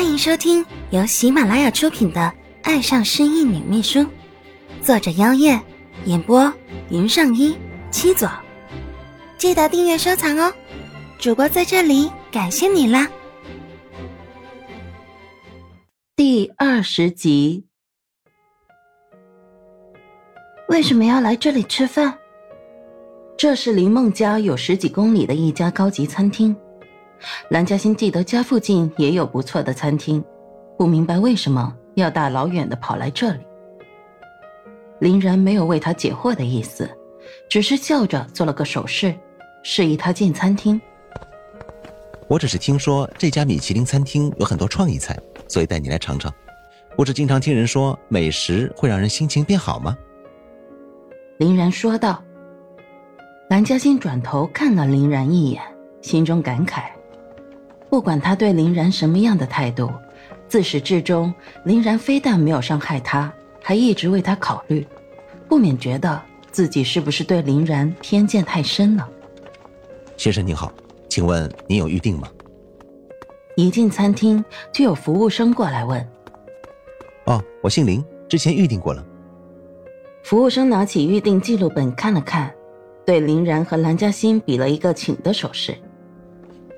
欢迎收听由喜马拉雅出品的《爱上失忆女秘书》，作者：妖夜，演播：云上一七左。记得订阅收藏哦！主播在这里感谢你啦。第二十集，为什么要来这里吃饭？这是离孟家有十几公里的一家高级餐厅。蓝嘉欣记得家附近也有不错的餐厅，不明白为什么要大老远的跑来这里。林然没有为他解惑的意思，只是笑着做了个手势，示意他进餐厅。我只是听说这家米其林餐厅有很多创意菜，所以带你来尝尝。不是经常听人说美食会让人心情变好吗？林然说道。蓝嘉欣转头看了林然一眼，心中感慨。不管他对林然什么样的态度，自始至终，林然非但没有伤害他，还一直为他考虑，不免觉得自己是不是对林然偏见太深了。先生您好，请问您有预定吗？一进餐厅就有服务生过来问。哦，我姓林，之前预定过了。服务生拿起预定记录本看了看。对林然和蓝嘉欣比了一个请的手势。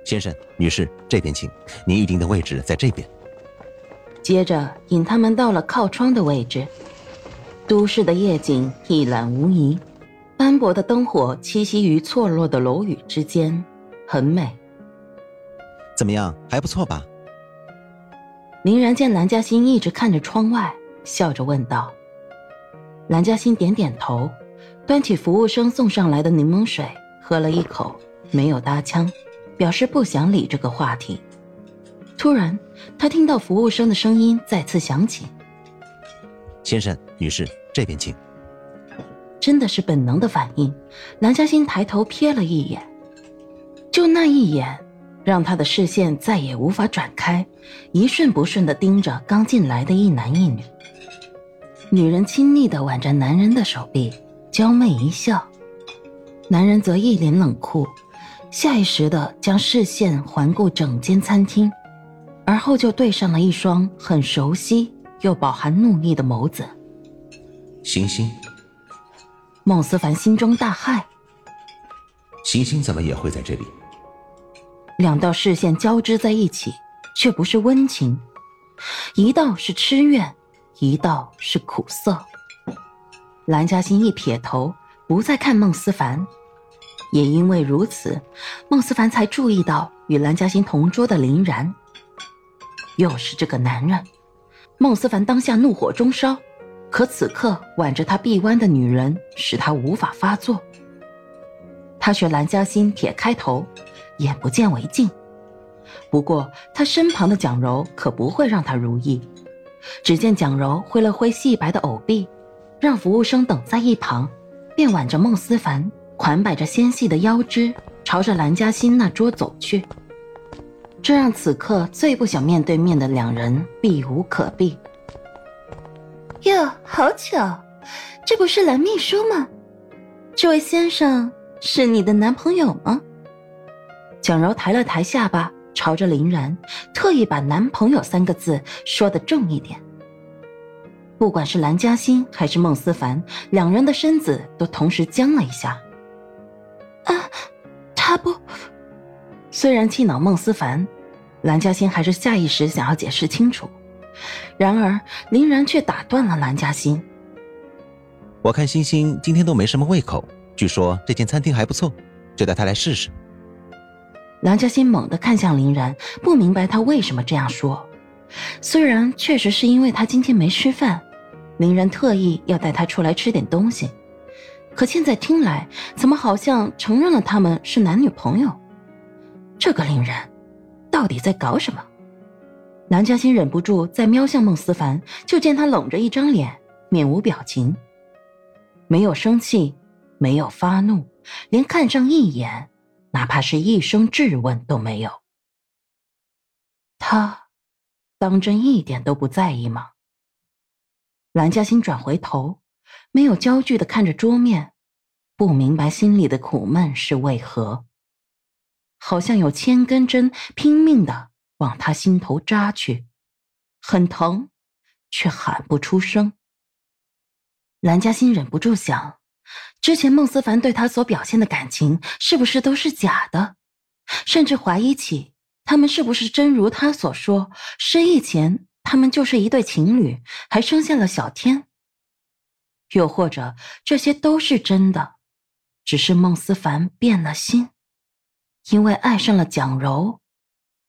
先生、女士，这边请，您预定的位置在这边。接着引他们到了靠窗的位置。都市的夜景一览无遗，斑驳的灯火栖息于错落的楼宇之间，很美。怎么样，还不错吧？林然见蓝嘉欣一直看着窗外，笑着问道。蓝嘉欣点点头。端起服务生送上来的柠檬水，喝了一口，没有搭腔，表示不想理这个话题。突然，他听到服务生的声音再次响起：“先生、女士，这边请。”真的是本能的反应，蓝嘉欣抬头瞥了一眼，就那一眼，让他的视线再也无法转开，一瞬不瞬的盯着刚进来的一男一女。女人亲昵的挽着男人的手臂。娇媚一笑，男人则一脸冷酷，下意识的将视线环顾整间餐厅，而后就对上了一双很熟悉又饱含怒意的眸子。星星，孟思凡心中大骇。星星怎么也会在这里？两道视线交织在一起，却不是温情，一道是痴怨，一道是苦涩。蓝嘉欣一撇头，不再看孟思凡，也因为如此，孟思凡才注意到与蓝嘉欣同桌的林然。又是这个男人，孟思凡当下怒火中烧，可此刻挽着他臂弯的女人使他无法发作。他学蓝嘉欣撇开头，眼不见为净。不过他身旁的蒋柔可不会让他如意。只见蒋柔挥了挥细白的藕臂。让服务生等在一旁，便挽着孟思凡，款摆着纤细的腰肢，朝着蓝嘉欣那桌走去。这让此刻最不想面对面的两人避无可避。哟，好巧，这不是蓝秘书吗？这位先生是你的男朋友吗？蒋柔抬了抬下巴，朝着林然，特意把“男朋友”三个字说的重一点。不管是蓝嘉欣还是孟思凡，两人的身子都同时僵了一下。啊，他不……虽然气恼孟思凡，蓝嘉欣还是下意识想要解释清楚。然而林然却打断了蓝嘉欣：“我看星星今天都没什么胃口，据说这间餐厅还不错，就带他来试试。”蓝嘉欣猛地看向林然，不明白他为什么这样说。虽然确实是因为他今天没吃饭。林然特意要带他出来吃点东西，可现在听来，怎么好像承认了他们是男女朋友？这个林然，到底在搞什么？蓝嘉欣忍不住再瞄向孟思凡，就见他冷着一张脸，面无表情，没有生气，没有发怒，连看上一眼，哪怕是一声质问都没有。他，当真一点都不在意吗？蓝嘉欣转回头，没有焦距的看着桌面，不明白心里的苦闷是为何，好像有千根针拼命的往他心头扎去。很疼，却喊不出声。蓝嘉欣忍不住想，之前孟思凡对他所表现的感情是不是都是假的？甚至怀疑起他们是不是真如他所说，失忆前他们就是一对情侣，还生下了小天。又或者这些都是真的，只是孟思凡变了心，因为爱上了蒋柔，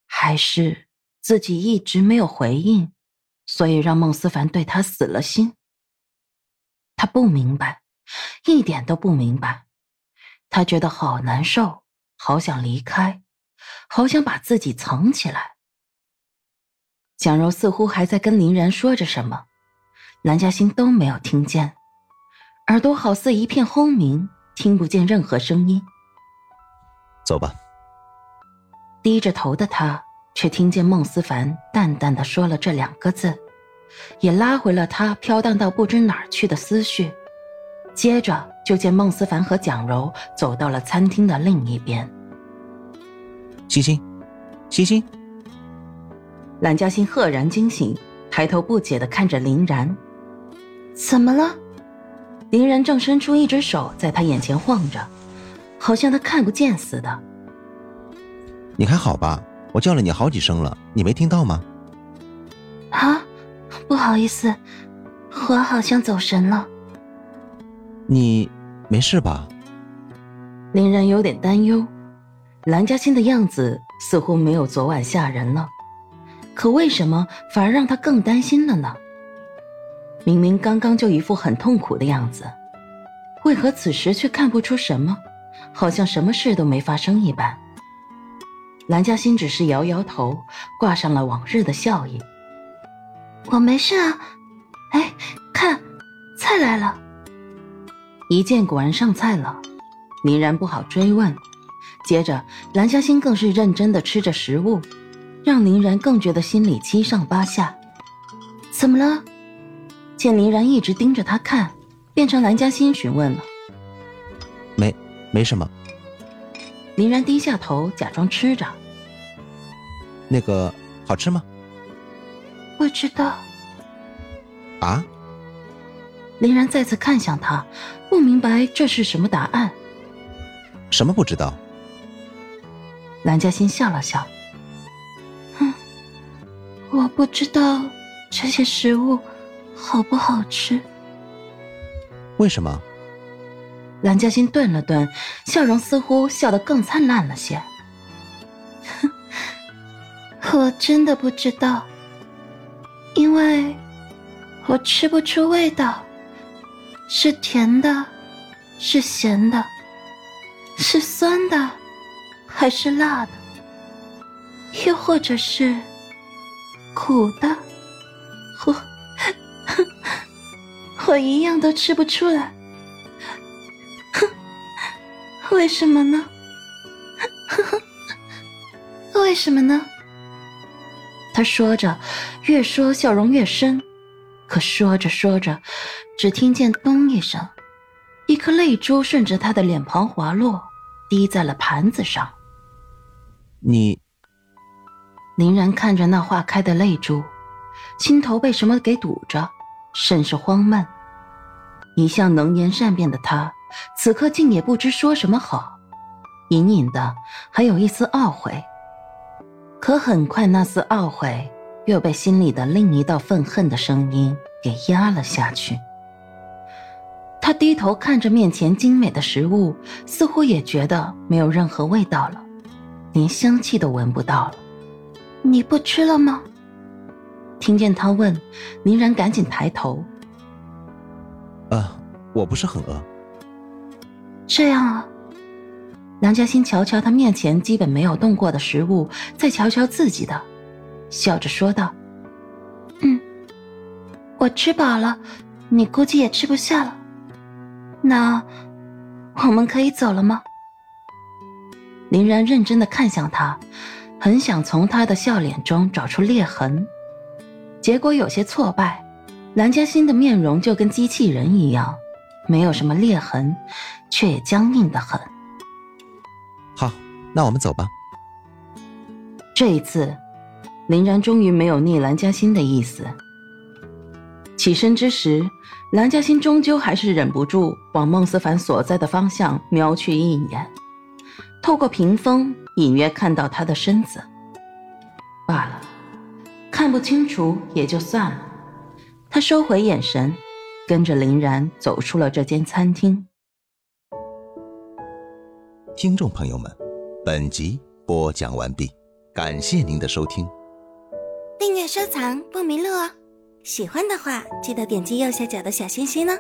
还是自己一直没有回应，所以让孟思凡对他死了心。他不明白，一点都不明白，他觉得好难受，好想离开，好想把自己藏起来。蒋柔似乎还在跟林然说着什么，蓝嘉欣都没有听见。耳朵好似一片轰鸣，听不见任何声音。走吧。低着头的他却听见孟思凡淡淡的说了这两个字，也拉回了他飘荡到不知哪儿去的思绪。接着就见孟思凡和蒋柔走到了餐厅的另一边。欣欣，欣欣。蓝嘉欣赫然惊醒，抬头不解的看着林然，怎么了？林然正伸出一只手在他眼前晃着，好像他看不见似的。你还好吧？我叫了你好几声了，你没听到吗？啊，不好意思，我好像走神了。你没事吧？林然有点担忧，蓝嘉欣的样子似乎没有昨晚吓人了，可为什么反而让他更担心了呢？明明刚刚就一副很痛苦的样子，为何此时却看不出什么？好像什么事都没发生一般。蓝嘉欣只是摇摇头，挂上了往日的笑意。我没事啊。哎，看，菜来了。一见果然上菜了，林然不好追问。接着，蓝嘉欣更是认真的吃着食物，让林然更觉得心里七上八下。怎么了？见林然一直盯着他看，变成蓝嘉欣询问了。没，没什么。林然低下头，假装吃着。那个好吃吗？不知道。啊？林然再次看向他，不明白这是什么答案。什么不知道？蓝嘉欣笑了笑。嗯，我不知道这些食物。好不好吃？为什么？蓝嘉欣顿了顿，笑容似乎笑得更灿烂了些。我真的不知道，因为我吃不出味道，是甜的，是咸的，是酸的，还是辣的，又或者是苦的，我。我一样都吃不出来，哼，为什么呢？为什么呢？他说着，越说笑容越深，可说着说着，只听见咚一声，一颗泪珠顺着他的脸庞滑落，滴在了盘子上。你，林然看着那化开的泪珠，心头被什么给堵着。甚是慌闷，一向能言善辩的他，此刻竟也不知说什么好，隐隐的还有一丝懊悔。可很快，那丝懊悔又被心里的另一道愤恨的声音给压了下去。他低头看着面前精美的食物，似乎也觉得没有任何味道了，连香气都闻不到了。你不吃了吗？听见他问，林然赶紧抬头。啊，我不是很饿。这样啊。梁嘉欣瞧瞧他面前基本没有动过的食物，再瞧瞧自己的，笑着说道：“嗯，我吃饱了，你估计也吃不下了。那我们可以走了吗？”林然认真的看向他，很想从他的笑脸中找出裂痕。结果有些挫败，蓝嘉欣的面容就跟机器人一样，没有什么裂痕，却也僵硬的很。好，那我们走吧。这一次，林然终于没有逆蓝嘉欣的意思。起身之时，蓝嘉欣终究还是忍不住往孟思凡所在的方向瞄去一眼，透过屏风隐约看到他的身子。罢了，看不清楚也就算了。他收回眼神，跟着林然走出了这间餐厅。听众朋友们，本集播讲完毕，感谢您的收听。订阅收藏不迷路哦，喜欢的话记得点击右下角的小心心呢。